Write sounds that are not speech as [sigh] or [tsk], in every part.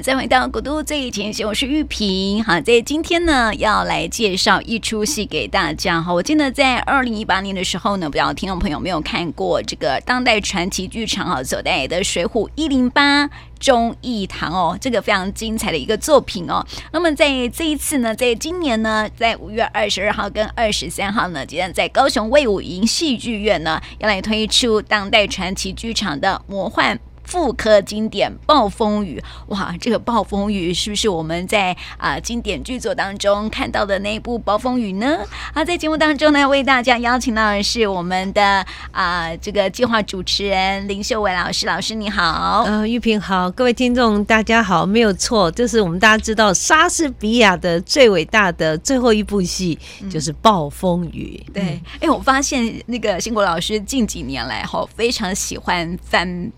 再回到古都最前线，我是玉萍。好，在今天呢，要来介绍一出戏给大家。哈，我记得在二零一八年的时候呢，不知道听众朋友没有看过这个当代传奇剧场哈所带来的《水浒一零八忠义堂》哦，这个非常精彩的一个作品哦。那么在这一次呢，在今年呢，在五月二十二号跟二十三号呢，即将在高雄卫武营戏剧院呢，要来推出当代传奇剧场的魔幻。复刻经典《暴风雨》哇，这个《暴风雨》是不是我们在啊、呃、经典剧作当中看到的那一部《暴风雨》呢？好，在节目当中呢，为大家邀请到的是我们的啊、呃、这个计划主持人林秀伟老师，老师你好。呃，玉萍好，各位听众大家好，没有错，就是我们大家知道莎士比亚的最伟大的最后一部戏就是《暴风雨》嗯。对，哎，我发现那个兴国老师近几年来哈非常喜欢翻。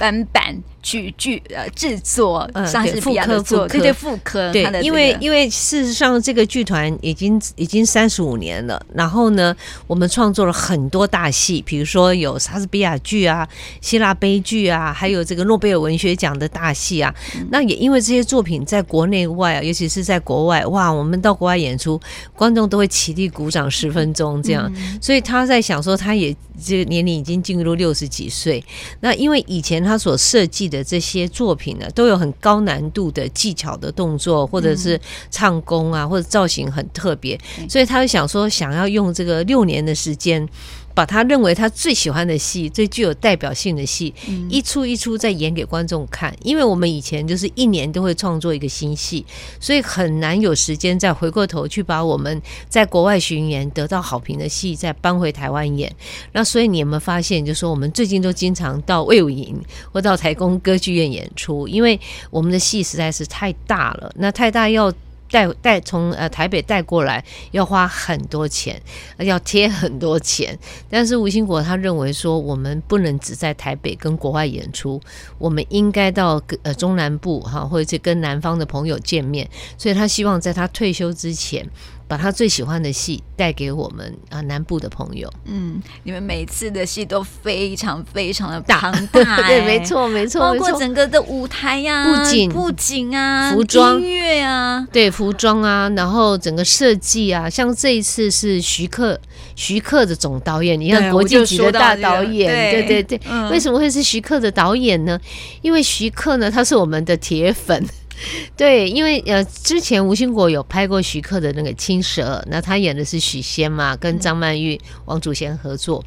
翻版去剧呃制作莎士比亚的作，对对复科，对，因为因为事实上这个。剧团已经已经三十五年了，然后呢，我们创作了很多大戏，比如说有莎士比亚剧啊、希腊悲剧啊，还有这个诺贝尔文学奖的大戏啊。那也因为这些作品在国内外啊，尤其是在国外，哇，我们到国外演出，观众都会起立鼓掌十分钟这样，所以他在想说，他也这个年龄已经进入六十几岁，那因为以前他。他所设计的这些作品呢，都有很高难度的技巧的动作，或者是唱功啊，或者造型很特别，所以他就想说，想要用这个六年的时间。把他认为他最喜欢的戏、最具有代表性的戏，一出一出再演给观众看。因为我们以前就是一年都会创作一个新戏，所以很难有时间再回过头去把我们在国外巡演得到好评的戏再搬回台湾演。那所以你有没有发现，就是说我们最近都经常到魏武营或到台工歌剧院演出，因为我们的戏实在是太大了，那太大要。带带从呃台北带过来要花很多钱，要贴很多钱。但是吴兴国他认为说，我们不能只在台北跟国外演出，我们应该到呃中南部哈，或者是跟南方的朋友见面。所以他希望在他退休之前。把他最喜欢的戏带给我们啊南部的朋友。嗯，你们每次的戏都非常非常的庞大，大，[laughs] 对，没错没错，包括整个的舞台呀、啊、布景、布景啊、服装、音乐啊，对，服装啊，然后整个设计啊，像这一次是徐克，徐克的总导演，你看国际级的大导演，对对对、嗯，为什么会是徐克的导演呢？因为徐克呢，他是我们的铁粉。[laughs] 对，因为呃，之前吴兴国有拍过徐克的那个《青蛇》，那他演的是许仙嘛，跟张曼玉、王祖贤合作。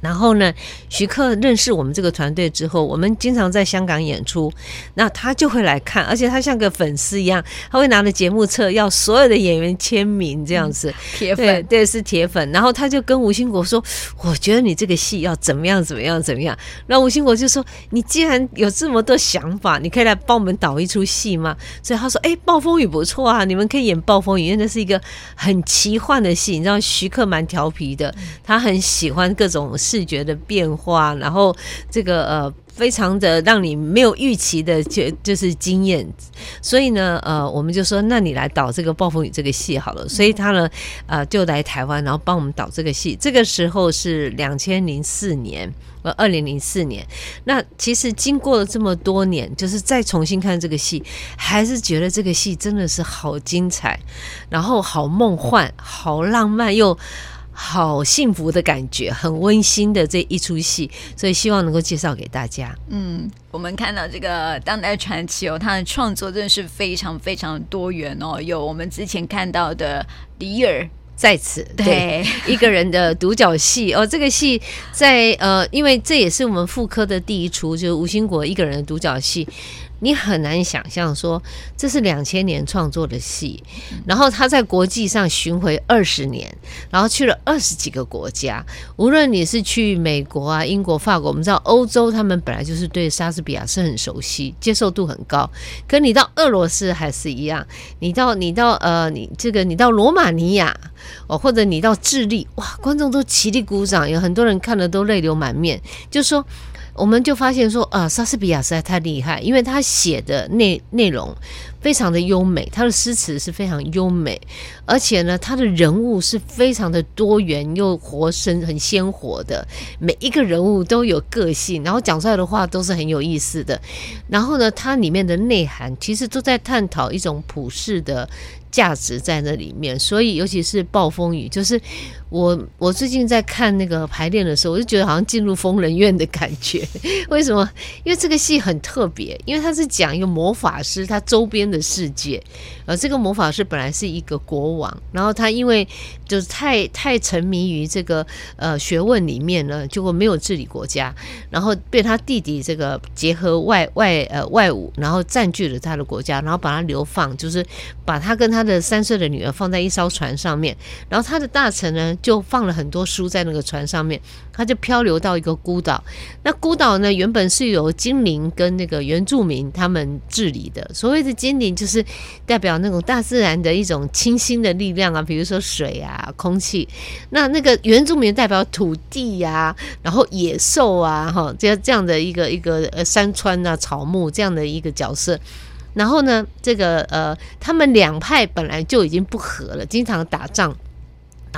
然后呢，徐克认识我们这个团队之后，我们经常在香港演出，那他就会来看，而且他像个粉丝一样，他会拿着节目册要所有的演员签名这样子。铁粉，对，对，是铁粉。然后他就跟吴兴国说：“我觉得你这个戏要怎么样，怎么样，怎么样。”那吴兴国就说：“你既然有这么多想法，你可以来帮我们导一出戏吗？”所以他说：“哎，暴风雨不错啊，你们可以演暴风雨，因为那是一个很奇幻的戏。你知道徐克蛮调皮的，他很喜欢各种。”视觉的变化，然后这个呃，非常的让你没有预期的就就是惊艳，所以呢，呃，我们就说，那你来导这个《暴风雨》这个戏好了。所以他呢，呃，就来台湾，然后帮我们导这个戏。这个时候是两千零四年，呃，二零零四年。那其实经过了这么多年，就是再重新看这个戏，还是觉得这个戏真的是好精彩，然后好梦幻，好浪漫又。好幸福的感觉，很温馨的这一出戏，所以希望能够介绍给大家。嗯，我们看到这个当代传奇哦，他的创作真的是非常非常多元哦。有我们之前看到的李尔在此，对，一个人的独角戏哦。这个戏在呃，因为这也是我们复科的第一出，就是吴兴国一个人的独角戏。你很难想象说，这是两千年创作的戏，然后他在国际上巡回二十年，然后去了二十几个国家。无论你是去美国啊、英国、法国，我们知道欧洲他们本来就是对莎士比亚是很熟悉，接受度很高。可你到俄罗斯还是一样，你到你到呃，你这个你到罗马尼亚哦，或者你到智利，哇，观众都起立鼓掌，有很多人看了都泪流满面，就说。我们就发现说啊，莎士比亚实在太厉害，因为他写的内内容非常的优美，他的诗词是非常优美，而且呢，他的人物是非常的多元又活生、很鲜活的，每一个人物都有个性，然后讲出来的话都是很有意思的。然后呢，它里面的内涵其实都在探讨一种普世的价值在那里面，所以尤其是暴风雨，就是。我我最近在看那个排练的时候，我就觉得好像进入疯人院的感觉。[laughs] 为什么？因为这个戏很特别，因为它是讲一个魔法师他周边的世界。呃，这个魔法师本来是一个国王，然后他因为就是太太沉迷于这个呃学问里面呢，结果没有治理国家，然后被他弟弟这个结合外外呃外侮，然后占据了他的国家，然后把他流放，就是把他跟他的三岁的女儿放在一艘船上面，然后他的大臣呢。就放了很多书在那个船上面，他就漂流到一个孤岛。那孤岛呢，原本是由精灵跟那个原住民他们治理的。所谓的精灵，就是代表那种大自然的一种清新的力量啊，比如说水啊、啊空气。那那个原住民代表土地呀、然后野兽啊，哈，这样这样的一个一个呃山川啊、草木这样的一个角色。然后呢，这个呃，他们两派本来就已经不和了，经常打仗。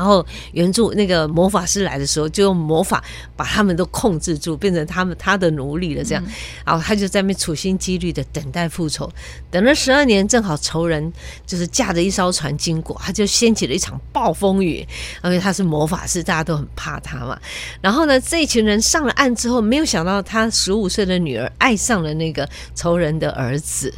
然后原著那个魔法师来的时候，就用魔法把他们都控制住，变成他们他的奴隶了。这样，然后他就在那边处心积虑的等待复仇。等了十二年，正好仇人就是驾着一艘船经过，他就掀起了一场暴风雨。因为他是魔法师，大家都很怕他嘛。然后呢，这一群人上了岸之后，没有想到他十五岁的女儿爱上了那个仇人的儿子。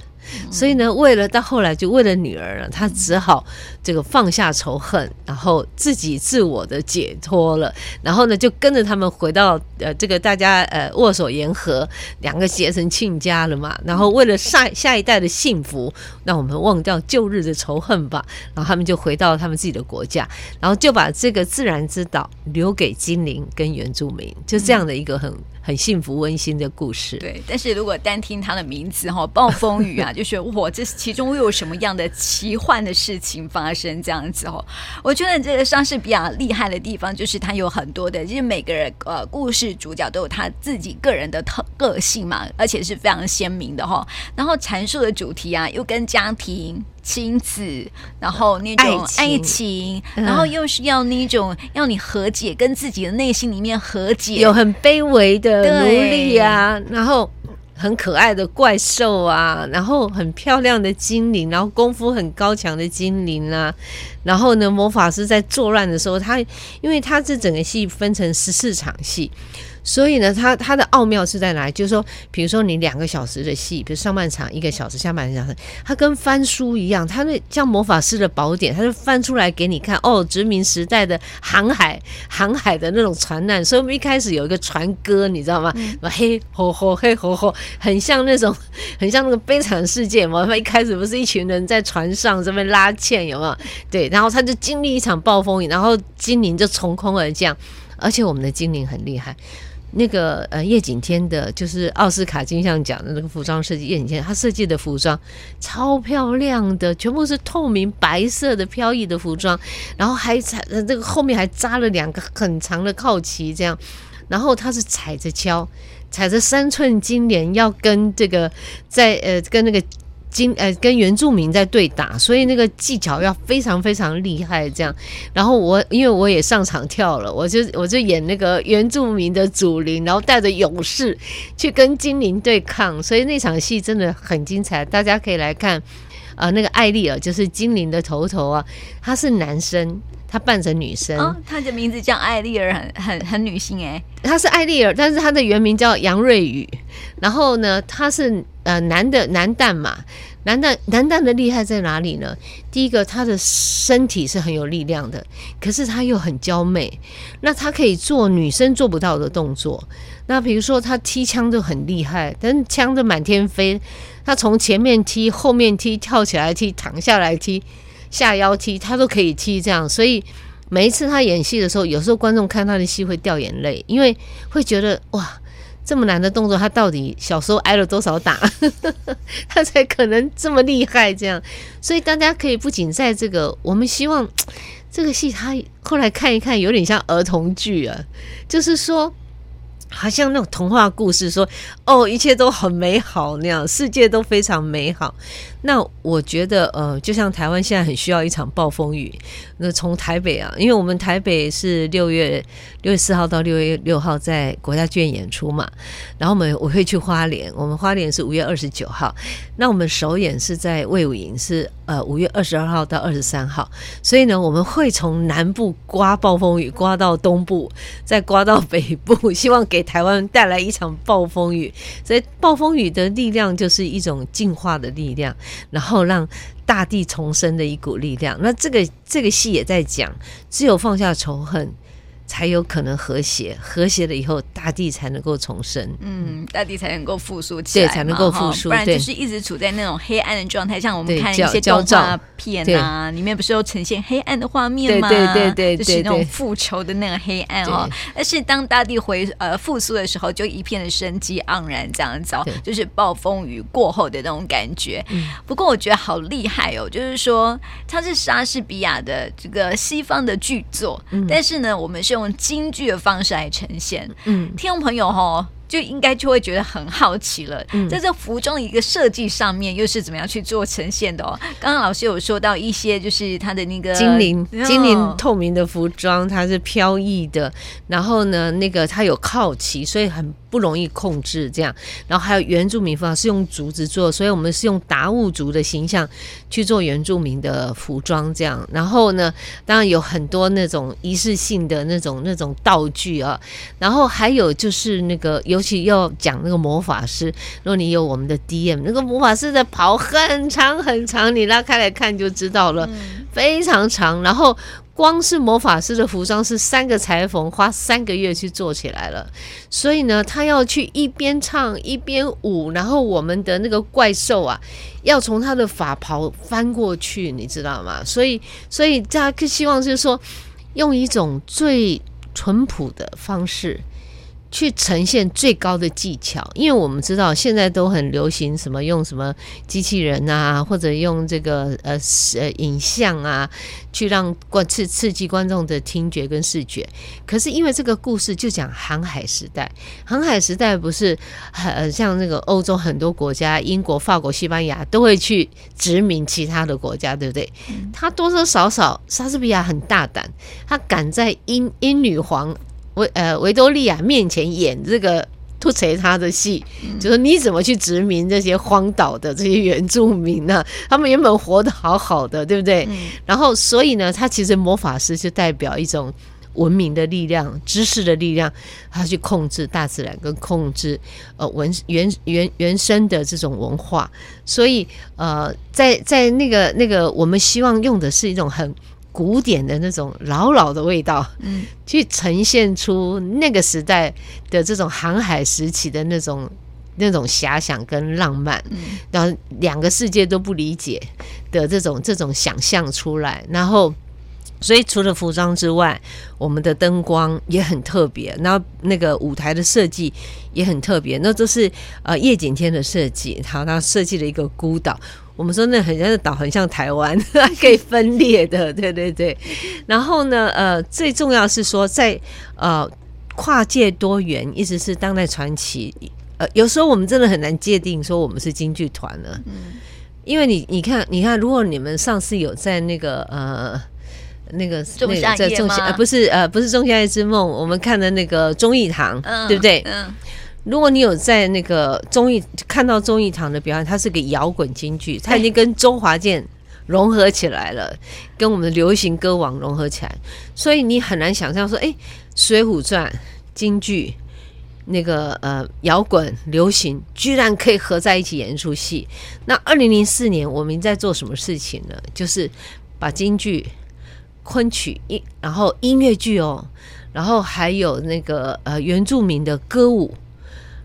所以呢，为了到后来就为了女儿了，他只好这个放下仇恨，然后自己自我的解脱了，然后呢就跟着他们回到呃这个大家呃握手言和，两个结成亲家了嘛。然后为了下下一代的幸福，让我们忘掉旧日的仇恨吧。然后他们就回到他们自己的国家，然后就把这个自然之岛留给精灵跟原住民，就这样的一个很。很幸福温馨的故事，对。但是如果单听他的名字哈，暴风雨啊，就是我这其中又有什么样的奇幻的事情发生？这样子哦，我觉得这个莎士比亚厉害的地方就是他有很多的，就是每个人呃故事主角都有他自己个人的特个性嘛，而且是非常鲜明的哈。然后阐述的主题啊，又跟家庭。亲子，然后那种爱情，爱情然后又是要那种要你和解，跟自己的内心里面和解，有很卑微的奴隶啊，然后很可爱的怪兽啊，然后很漂亮的精灵，然后功夫很高强的精灵啊，然后呢，魔法师在作乱的时候，他因为他这整个戏分成十四场戏。所以呢，它它的奥妙是在哪里？就是说，比如说你两个小时的戏，比如上半场一个小时，下半场小时，它跟翻书一样，它那像魔法师的宝典，它就翻出来给你看。哦，殖民时代的航海，航海的那种船难。所以我们一开始有一个船歌，你知道吗？嗯、嘿吼吼嘿吼吼，很像那种，很像那个悲惨世界嘛。他一开始不是一群人在船上这边拉纤，有没有？对，然后他就经历一场暴风雨，然后精灵就从空而降，而且我们的精灵很厉害。那个呃，叶锦添的，就是奥斯卡金像奖的那个服装设计，叶锦添他设计的服装超漂亮的，全部是透明白色的飘逸的服装，然后还踩呃这个后面还扎了两个很长的靠旗，这样，然后他是踩着敲，踩着三寸金莲，要跟这个在呃跟那个。金呃，跟原住民在对打，所以那个技巧要非常非常厉害。这样，然后我因为我也上场跳了，我就我就演那个原住民的祖灵，然后带着勇士去跟精灵对抗，所以那场戏真的很精彩，大家可以来看。啊、呃，那个艾丽尔就是精灵的头头啊，他是男生，他扮成女生。哦，他的名字叫艾丽尔，很很很女性哎。他是艾丽尔，但是他的原名叫杨瑞宇。然后呢，他是呃男的男旦嘛，男旦男旦的厉害在哪里呢？第一个，他的身体是很有力量的，可是他又很娇媚，那他可以做女生做不到的动作。那比如说他踢枪就很厉害，但枪就满天飞。他从前面踢、后面踢、跳起来踢、躺下来踢、下腰踢，他都可以踢这样。所以每一次他演戏的时候，有时候观众看他的戏会掉眼泪，因为会觉得哇，这么难的动作，他到底小时候挨了多少打，[laughs] 他才可能这么厉害这样。所以大家可以不仅在这个，我们希望 [tsk] 这个戏他后来看一看，有点像儿童剧啊，就是说。好像那种童话故事说，哦，一切都很美好那样，世界都非常美好。那我觉得，呃，就像台湾现在很需要一场暴风雨。那从台北啊，因为我们台北是六月六月四号到六月六号在国家剧院演出嘛，然后我们我会去花莲，我们花莲是五月二十九号，那我们首演是在魏武营，是呃五月二十二号到二十三号，所以呢，我们会从南部刮暴风雨，刮到东部，再刮到北部，[laughs] 希望给台湾带来一场暴风雨。所以暴风雨的力量就是一种净化的力量。然后让大地重生的一股力量。那这个这个戏也在讲，只有放下仇恨。才有可能和谐，和谐了以后，大地才能够重生。嗯，大地才能够复苏起来，对，才能够复苏，不然就是一直处在那种黑暗的状态。像我们看一些动画片啊，里面不是有呈现黑暗的画面吗？对对对对，就是那种复仇的那个黑暗哦。但是当大地回呃复苏的时候，就一片的生机盎然，这样子哦，就是暴风雨过后的那种感觉。不过我觉得好厉害哦，就是说它是莎士比亚的这个西方的剧作，但是呢，我们是用。用京剧的方式来呈现，嗯，听众朋友哈，就应该就会觉得很好奇了。嗯，在这服装的一个设计上面，又是怎么样去做呈现的哦？刚刚老师有说到一些，就是他的那个精灵、精灵透明的服装，它是飘逸的。然后呢，那个它有靠旗，所以很。不容易控制这样，然后还有原住民服装是用竹子做，所以我们是用达悟族的形象去做原住民的服装这样。然后呢，当然有很多那种仪式性的那种那种道具啊。然后还有就是那个，尤其要讲那个魔法师，如果你有我们的 DM，那个魔法师的袍很长很长，你拉开来看就知道了，非常长。然后。光是魔法师的服装是三个裁缝花三个月去做起来了，所以呢，他要去一边唱一边舞，然后我们的那个怪兽啊，要从他的法袍翻过去，你知道吗？所以，所以大家希望就是说，用一种最淳朴的方式。去呈现最高的技巧，因为我们知道现在都很流行什么用什么机器人啊，或者用这个呃呃影像啊，去让观刺刺激观众的听觉跟视觉。可是因为这个故事就讲航海时代，航海时代不是很像那个欧洲很多国家，英国、法国、西班牙都会去殖民其他的国家，对不对？他多多少少莎士比亚很大胆，他敢在英英女皇。维呃维多利亚面前演这个突锤他的戏，嗯、就说你怎么去殖民这些荒岛的这些原住民呢？[laughs] 他们原本活得好好的，对不对？嗯、然后所以呢，他其实魔法师就代表一种文明的力量、知识的力量，他去控制大自然跟控制呃文原原原生的这种文化。所以呃，在在那个那个，我们希望用的是一种很。古典的那种老老的味道，嗯，去呈现出那个时代的这种航海时期的那种那种遐想跟浪漫，嗯，然后两个世界都不理解的这种这种想象出来，然后，所以除了服装之外，我们的灯光也很特别，然后那个舞台的设计也很特别，那都是呃夜景天的设计，好，他设计了一个孤岛。我们说那很像的岛，很像台湾，还 [laughs] 可以分裂的，对对对。然后呢，呃，最重要是说在呃跨界多元，意思是当代传奇。呃，有时候我们真的很难界定说我们是京剧团了，嗯，因为你你看你看，如果你们上次有在那个呃那个那个在仲夏呃不是呃不是仲夏夜之梦，我们看的那个忠义堂，嗯，对不对？嗯。如果你有在那个综艺看到综艺堂的表演，它是个摇滚京剧，它已经跟周华健融合起来了，跟我们的流行歌王融合起来，所以你很难想象说，哎，《水浒传》京剧那个呃摇滚流行居然可以合在一起演一出戏。那二零零四年我们在做什么事情呢？就是把京剧、昆曲音，然后音乐剧哦，然后还有那个呃原住民的歌舞。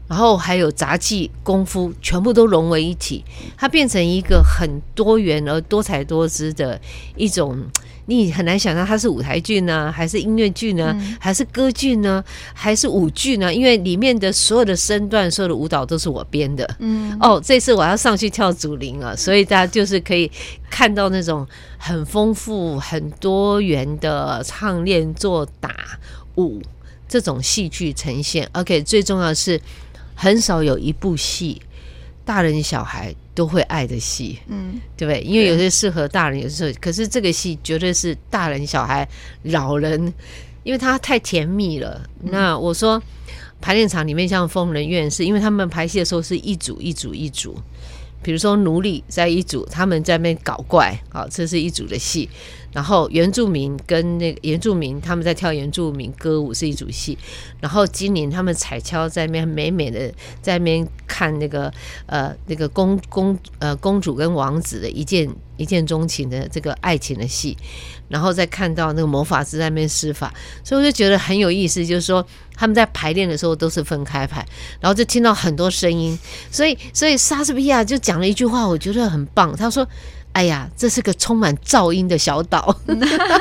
然后还有杂技、功夫，全部都融为一体，它变成一个很多元而多彩多姿的一种。你很难想象它是舞台剧呢，还是音乐剧呢，嗯、还是歌剧呢，还是舞剧呢？因为里面的所有的身段、所有的舞蹈都是我编的。嗯，哦，这次我要上去跳祖灵啊，所以大家就是可以看到那种很丰富、很多元的唱、练、做、打、舞。这种戏剧呈现。OK，最重要的是很少有一部戏大人小孩都会爱的戏，嗯，对不对？因为有些适合大人，有时候可是这个戏绝对是大人小孩老人，因为它太甜蜜了。嗯、那我说排练场里面像疯人院是因为他们排戏的时候是一组一组一组。比如说奴隶在一组，他们在那边搞怪，好，这是一组的戏。然后原住民跟那个原住民他们在跳原住民歌舞是一组戏。然后精灵他们踩跷在那边美美的在那边看那个呃那个公公呃公主跟王子的一见一见钟情的这个爱情的戏。然后再看到那个魔法师在那边施法，所以我就觉得很有意思。就是说他们在排练的时候都是分开排，然后就听到很多声音。所以，所以莎士比亚就讲了一句话，我觉得很棒。他说：“哎呀，这是个充满噪音的小岛，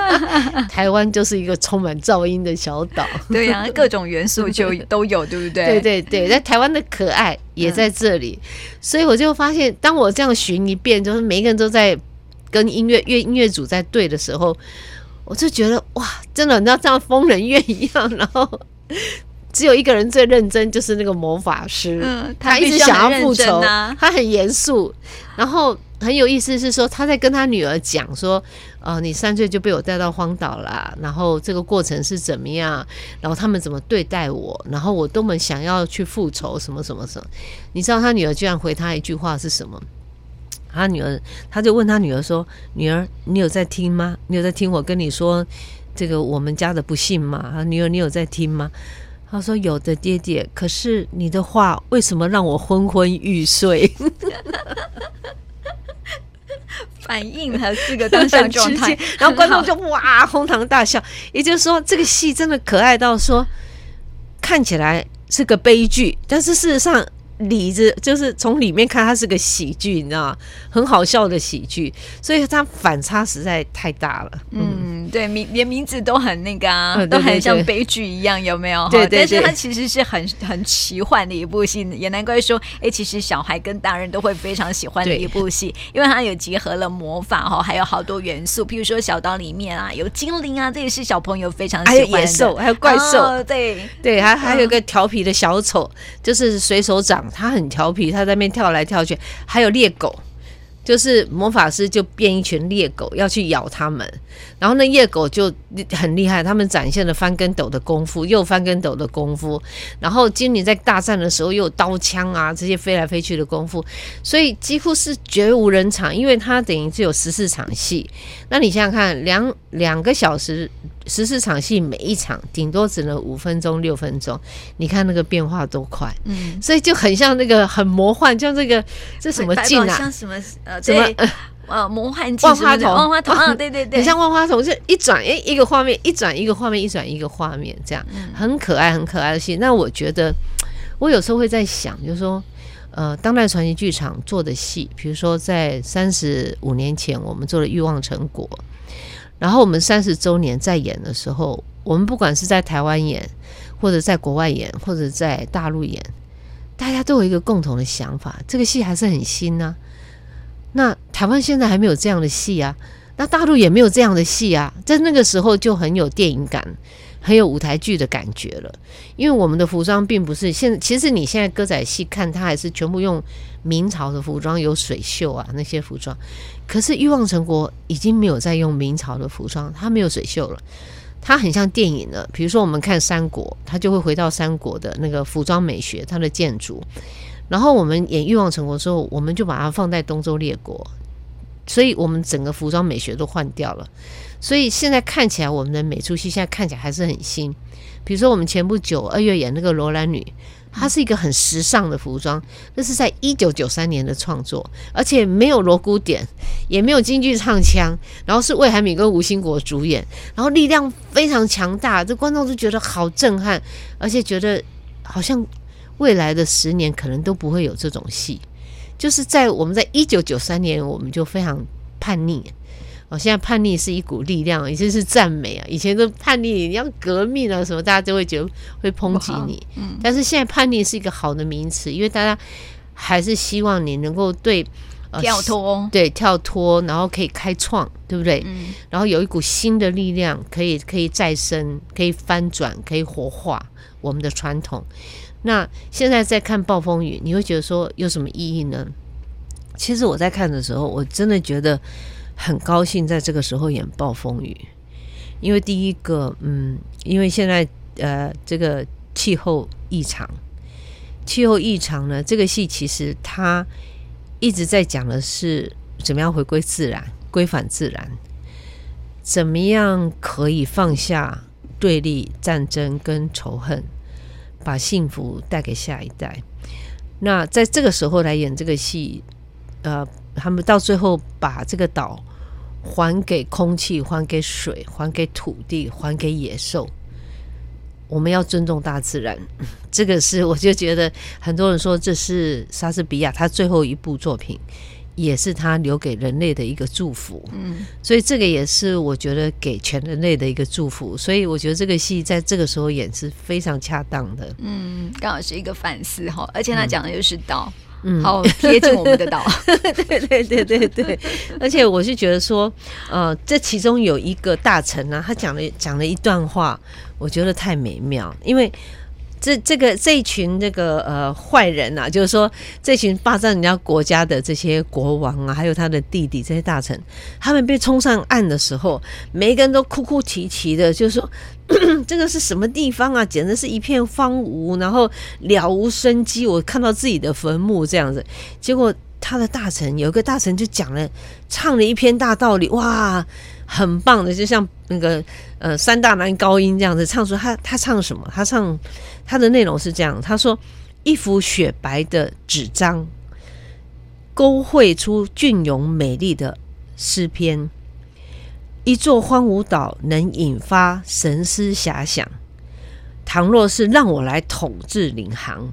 [laughs] 台湾就是一个充满噪音的小岛。”对呀、啊，各种元素就都有，对不对？对对对，在台湾的可爱也在这里。所以我就发现，当我这样寻一遍，就是每一个人都在。跟音乐乐音乐组在对的时候，我就觉得哇，真的，你知道像疯人院一样。然后 [laughs] 只有一个人最认真，就是那个魔法师，嗯、他一直想要复仇，啊、他很严肃。然后很有意思是说，他在跟他女儿讲说：“呃，你三岁就被我带到荒岛了，然后这个过程是怎么样？然后他们怎么对待我？然后我多么想要去复仇，什么什么什么？你知道他女儿居然回他一句话是什么？”他女儿，他就问他女儿说：“女儿，你有在听吗？你有在听我跟你说这个我们家的不幸吗？”他女儿，你有在听吗？他说：“有的，爹爹。可是你的话为什么让我昏昏欲睡？” [laughs] [laughs] 反映他这个当下状态，[laughs] 然后观众就哇哄堂大笑。也就是说，这个戏真的可爱到说看起来是个悲剧，但是事实上。里子就是从里面看，它是个喜剧，你知道吗？很好笑的喜剧，所以它反差实在太大了。嗯，对，名连名字都很那个啊，嗯、都很像悲剧一样，有没有？对，对对。但是它其实是很很奇幻的一部戏，也难怪说，哎，其实小孩跟大人都会非常喜欢的一部戏，因为它有结合了魔法哈，还有好多元素，譬如说小岛里面啊有精灵啊，这也是小朋友非常喜欢的。还有野兽，还有怪兽，哦、对对，还还有一个调皮的小丑，就是水手长。他很调皮，他在那边跳来跳去，还有猎狗。就是魔法师就变一群猎狗要去咬他们，然后那猎狗就很厉害，他们展现了翻跟斗的功夫，又翻跟斗的功夫，然后精灵在大战的时候又有刀枪啊这些飞来飞去的功夫，所以几乎是绝无人场，因为它等于是有十四场戏，那你想想看，两两个小时十四场戏，每一场顶多只能五分钟六分钟，你看那个变化多快，嗯，所以就很像那个很魔幻，像这个这什么镜啊，像什么呃。什么？呃，魔幻镜，万花筒，万花筒啊，对 [laughs] 对对，很像万花筒，就一转哎，一个画面，一转一个画面，一转一个画面，这样很可爱，很可爱的戏。那我觉得，我有时候会在想，就是说，呃，当代传奇剧场做的戏，比如说在三十五年前我们做了《欲望城国》，然后我们三十周年在演的时候，我们不管是在台湾演，或者在国外演，或者在大陆演，大家都有一个共同的想法，这个戏还是很新呢、那台湾现在还没有这样的戏啊，那大陆也没有这样的戏啊，在那个时候就很有电影感，很有舞台剧的感觉了。因为我们的服装并不是现，其实你现在歌仔戏看它还是全部用明朝的服装，有水袖啊那些服装。可是《欲望城国》已经没有在用明朝的服装，它没有水袖了，它很像电影了。比如说我们看三国，它就会回到三国的那个服装美学，它的建筑。然后我们演《欲望城国》的时候，我们就把它放在东周列国，所以我们整个服装美学都换掉了。所以现在看起来，我们的每出戏现在看起来还是很新。比如说，我们前不久二月演那个《罗兰女》，它是一个很时尚的服装，那是在一九九三年的创作，而且没有锣鼓点，也没有京剧唱腔，然后是魏海敏跟吴兴国主演，然后力量非常强大，这观众都觉得好震撼，而且觉得好像。未来的十年可能都不会有这种戏，就是在我们在一九九三年，我们就非常叛逆哦。现在叛逆是一股力量，已经是赞美啊。以前的叛逆，你要革命啊什么，大家就会觉得会抨击你。嗯，但是现在叛逆是一个好的名词，因为大家还是希望你能够对呃跳脱，对，跳脱，然后可以开创，对不对？嗯，然后有一股新的力量，可以可以再生，可以翻转，可以活化我们的传统。那现在在看暴风雨，你会觉得说有什么意义呢？其实我在看的时候，我真的觉得很高兴，在这个时候演暴风雨，因为第一个，嗯，因为现在呃这个气候异常，气候异常呢，这个戏其实它一直在讲的是怎么样回归自然，归返自然，怎么样可以放下对立、战争跟仇恨。把幸福带给下一代。那在这个时候来演这个戏，呃，他们到最后把这个岛还给空气、还给水、还给土地、还给野兽。我们要尊重大自然，[laughs] 这个是我就觉得很多人说这是莎士比亚他最后一部作品。也是他留给人类的一个祝福，嗯，所以这个也是我觉得给全人类的一个祝福，所以我觉得这个戏在这个时候演是非常恰当的，嗯，刚好是一个反思哈，而且他讲的又是道，嗯，好贴近我们的岛，[laughs] 对对对对对，而且我是觉得说，呃，这其中有一个大臣呢，他讲了讲了一段话，我觉得太美妙，因为。这这个这一群这个呃坏人啊，就是说这群霸占人家国家的这些国王啊，还有他的弟弟这些大臣，他们被冲上岸的时候，每一个人都哭哭啼啼的，就是说 [clears throat] 这个是什么地方啊？简直是一片荒芜，然后了无生机。我看到自己的坟墓这样子，结果他的大臣有一个大臣就讲了，唱了一篇大道理，哇！很棒的，就像那个呃三大男高音这样子唱出他他唱什么？他唱他的内容是这样，他说一幅雪白的纸张，勾绘出隽永美丽的诗篇。一座荒芜岛能引发神思遐想。倘若是让我来统治领航，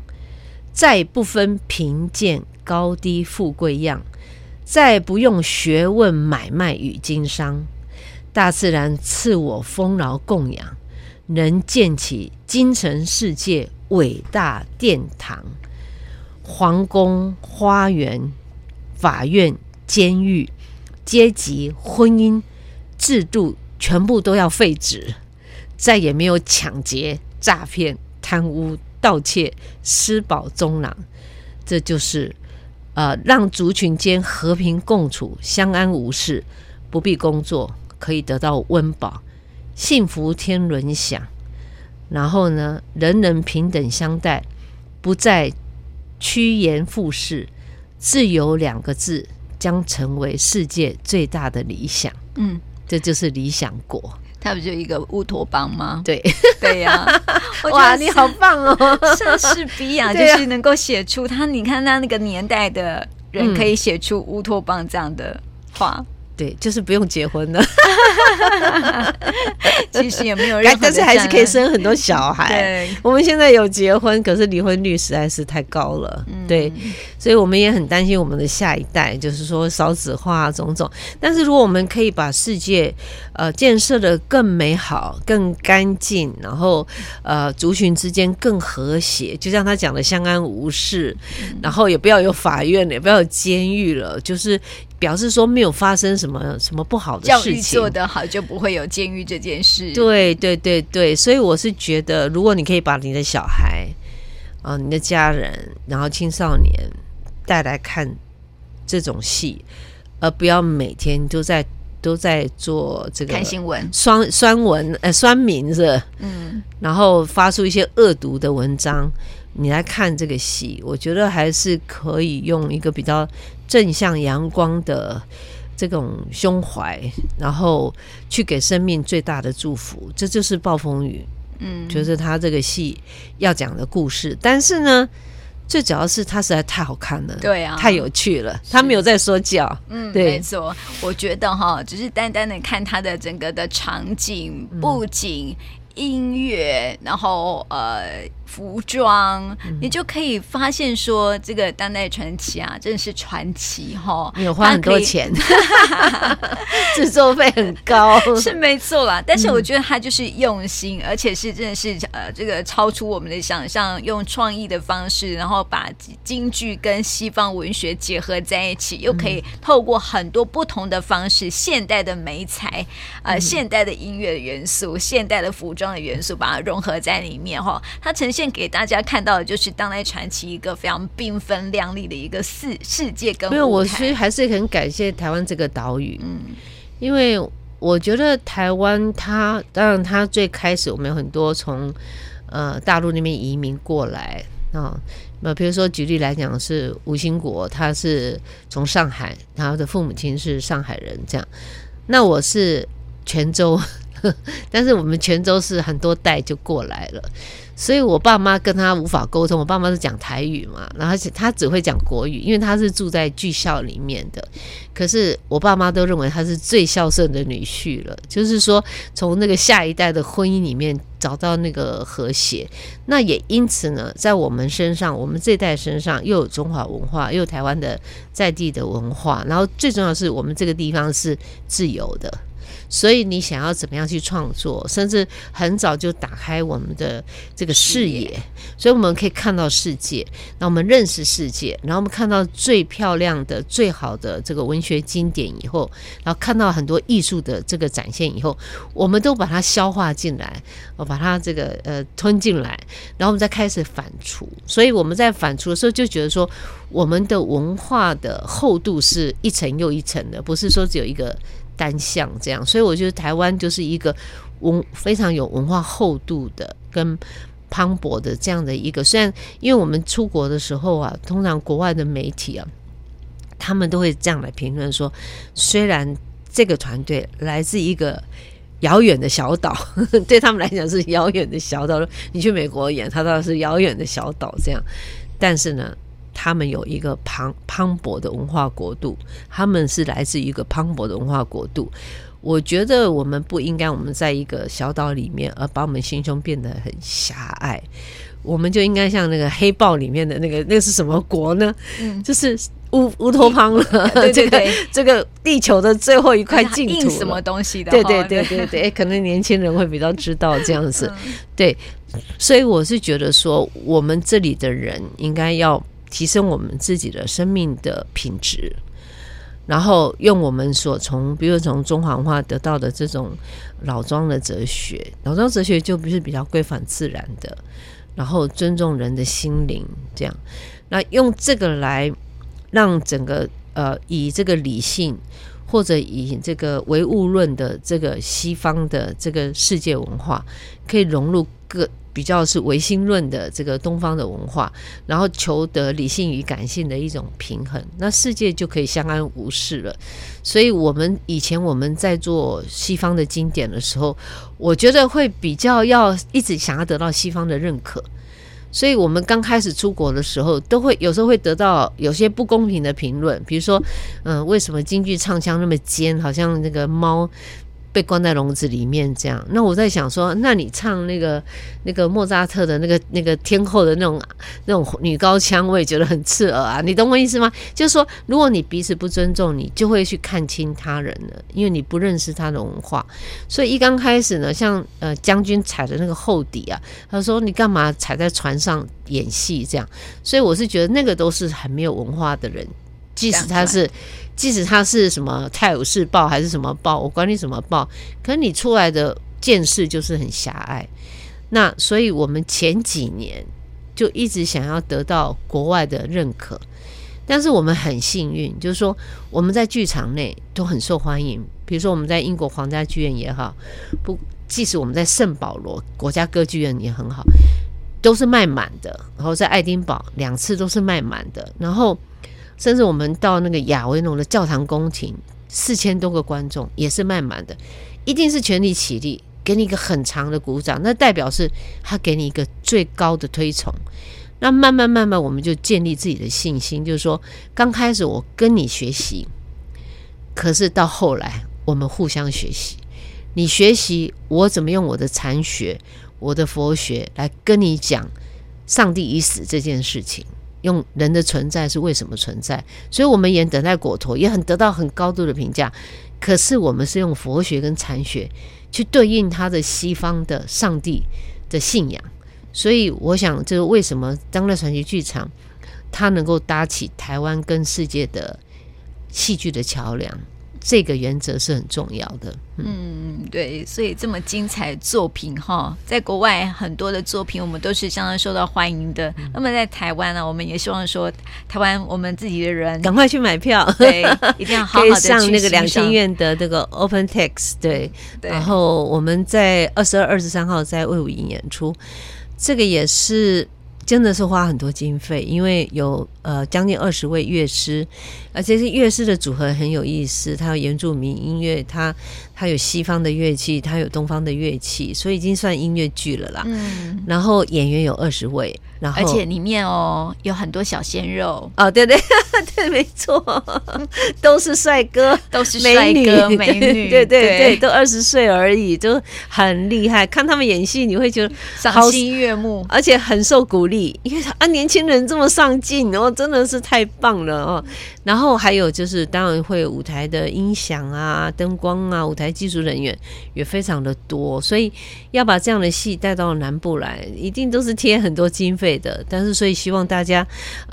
再不分贫贱高低富贵样，再不用学问买卖与经商。大自然赐我丰饶供养，能建起精神世界伟大殿堂，皇宫、花园、法院、监狱、阶级、婚姻制度，全部都要废止，再也没有抢劫、诈骗、贪污、盗窃、私饱中囊。这就是呃，让族群间和平共处、相安无事，不必工作。可以得到温饱，幸福天伦享，然后呢，人人平等相待，不再趋炎附势，自由两个字将成为世界最大的理想。嗯，这就是理想国。它不就一个乌托邦吗？对，对呀、[laughs] 啊。哇，你好棒哦！莎士比亚 [laughs] 就是能够写出他，你看他那个年代的人可以写出乌托邦这样的话。对，就是不用结婚了。[laughs] 其实也没有任何，但是还是可以生很多小孩。对，我们现在有结婚，可是离婚率实在是太高了。嗯、对，所以我们也很担心我们的下一代，就是说少子化种种。但是如果我们可以把世界呃建设的更美好、更干净，然后呃族群之间更和谐，就像他讲的相安无事，嗯、然后也不要有法院，也不要有监狱了，就是。表示说没有发生什么什么不好的事情，教育做得好就不会有监狱这件事。对对对对，所以我是觉得，如果你可以把你的小孩啊、呃、你的家人，然后青少年带来看这种戏，而不要每天都在都在做这个看新闻、酸酸文呃酸民是，嗯，然后发出一些恶毒的文章。你来看这个戏，我觉得还是可以用一个比较正向阳光的这种胸怀，然后去给生命最大的祝福。这就是暴风雨，嗯，就是他这个戏要讲的故事。但是呢，最主要是他实在太好看了，对啊，太有趣了。他没有在说教，嗯，对，没错。我觉得哈，只是单单的看他的整个的场景布景。嗯音乐，然后呃，服装，嗯、你就可以发现说，这个当代传奇啊，真的是传奇哈！你有花很多钱，[laughs] 制作费很高，是没错啦。但是我觉得他就是用心，嗯、而且是真的是呃，这个超出我们的想象，用创意的方式，然后把京剧跟西方文学结合在一起，又可以透过很多不同的方式，现代的美材，呃，现代的音乐的元素，现代的服装的元素，把它融合在里面哈。它呈现给大家看到的就是当代传奇一个非常缤纷亮丽的一个世世界跟。没有，我其实还是很感谢台湾这个岛屿，嗯，因为我觉得台湾它当然它最开始我们有很多从呃大陆那边移民过来啊。那比如说，举例来讲是吴兴国，他是从上海，他的父母亲是上海人，这样。那我是泉州，[laughs] 但是我们泉州是很多代就过来了。所以我爸妈跟他无法沟通，我爸妈是讲台语嘛，然后他只会讲国语，因为他是住在剧校里面的。可是我爸妈都认为他是最孝顺的女婿了，就是说从那个下一代的婚姻里面找到那个和谐。那也因此呢，在我们身上，我们这代身上又有中华文化，又有台湾的在地的文化，然后最重要是我们这个地方是自由的。所以你想要怎么样去创作，甚至很早就打开我们的这个视野，所以我们可以看到世界，那我们认识世界，然后我们看到最漂亮的、最好的这个文学经典以后，然后看到很多艺术的这个展现以后，我们都把它消化进来，我把它这个呃吞进来，然后我们再开始反刍。所以我们在反刍的时候就觉得说，我们的文化的厚度是一层又一层的，不是说只有一个。单向这样，所以我觉得台湾就是一个文非常有文化厚度的跟磅礴的这样的一个。虽然因为我们出国的时候啊，通常国外的媒体啊，他们都会这样来评论说，虽然这个团队来自一个遥远的小岛，[laughs] 对他们来讲是遥远的小岛。你去美国演，他倒是遥远的小岛这样，但是呢。他们有一个磅磅礴的文化国度，他们是来自一个磅礴的文化国度。我觉得我们不应该我们在一个小岛里面，而把我们心胸变得很狭隘。我们就应该像那个黑豹里面的那个，[laughs] 那个是什么国呢？嗯，就是乌乌托邦了。[laughs] 对对对，这个这个地球的最后一块净土，什么东西的？对对对对对，[laughs] 可能年轻人会比较知道这样子。对，所以我是觉得说，我们这里的人应该要。提升我们自己的生命的品质，然后用我们所从，比如从中华文化得到的这种老庄的哲学，老庄哲学就不是比较规范自然的，然后尊重人的心灵，这样，那用这个来让整个呃，以这个理性或者以这个唯物论的这个西方的这个世界文化，可以融入各。比较是唯心论的这个东方的文化，然后求得理性与感性的一种平衡，那世界就可以相安无事了。所以，我们以前我们在做西方的经典的时候，我觉得会比较要一直想要得到西方的认可。所以我们刚开始出国的时候，都会有时候会得到有些不公平的评论，比如说，嗯、为什么京剧唱腔那么尖，好像那个猫。被关在笼子里面，这样。那我在想说，那你唱那个那个莫扎特的那个那个天后的那种那种女高腔，我也觉得很刺耳啊。你懂我意思吗？就是说，如果你彼此不尊重，你就会去看轻他人了，因为你不认识他的文化。所以一刚开始呢，像呃将军踩的那个厚底啊，他说你干嘛踩在船上演戏这样？所以我是觉得那个都是很没有文化的人。即使他是，即使他是什么《泰晤士报》还是什么报，我管你什么报，可你出来的见识就是很狭隘。那所以我们前几年就一直想要得到国外的认可，但是我们很幸运，就是说我们在剧场内都很受欢迎。比如说我们在英国皇家剧院也好，不，即使我们在圣保罗国家歌剧院也很好，都是卖满的。然后在爱丁堡两次都是卖满的，然后。甚至我们到那个亚维农的教堂宫廷，四千多个观众也是卖满的，一定是全体起立，给你一个很长的鼓掌，那代表是他给你一个最高的推崇。那慢慢慢慢，我们就建立自己的信心，就是说，刚开始我跟你学习，可是到后来我们互相学习，你学习我怎么用我的禅学、我的佛学来跟你讲上帝已死这件事情，用人的存在是为什么存在？所以我们也等待果陀也很得到很高度的评价。可是我们是用佛学跟禅学去对应他的西方的上帝的信仰，所以我想，这个为什么当代传奇剧场它能够搭起台湾跟世界的戏剧的桥梁？这个原则是很重要的。嗯，嗯，对，所以这么精彩的作品哈，在国外很多的作品，我们都是相当受到欢迎的。嗯、那么在台湾呢，我们也希望说，台湾我们自己的人赶快去买票，[laughs] 对，一定要好好的 [laughs] 上那个两厅院的这个 Open Text，对，对。然后我们在二十二、二十三号在魏武营演出，这个也是。真的是花很多经费，因为有呃将近二十位乐师，而且是乐师的组合很有意思，它有原住民音乐，它它有西方的乐器，它有东方的乐器，所以已经算音乐剧了啦。嗯，然后演员有二十位。然后，而且里面哦有很多小鲜肉哦，对对 [laughs] 对，没错，[laughs] 都是帅哥，都是帅哥美女，美女对对 [laughs] 对，对都二十岁而已，都很厉害。看他们演戏，你会觉得赏心悦目，而且很受鼓励，因为啊，年轻人这么上进哦，真的是太棒了哦。然后还有就是，当然会有舞台的音响啊、灯光啊、舞台技术人员也非常的多，所以要把这样的戏带到南部来，一定都是贴很多经费的。但是，所以希望大家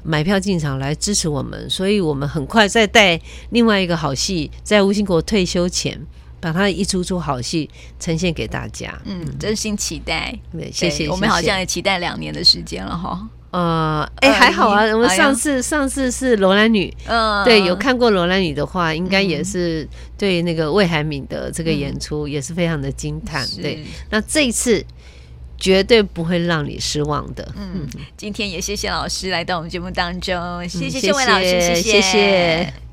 买票进场来支持我们，所以我们很快再带另外一个好戏，在吴兴国退休前，把他一出出好戏呈现给大家。嗯，真心期待。谢谢。我们好像也期待两年的时间了哈。呃，哎、欸，还好啊。我们上次、哎、上次是罗兰女，嗯，对，有看过罗兰女的话，应该也是对那个魏海敏的这个演出也是非常的惊叹。对，那这一次绝对不会让你失望的。嗯，今天也谢谢老师来到我们节目当中，谢谢谢伟老师，谢谢。谢谢。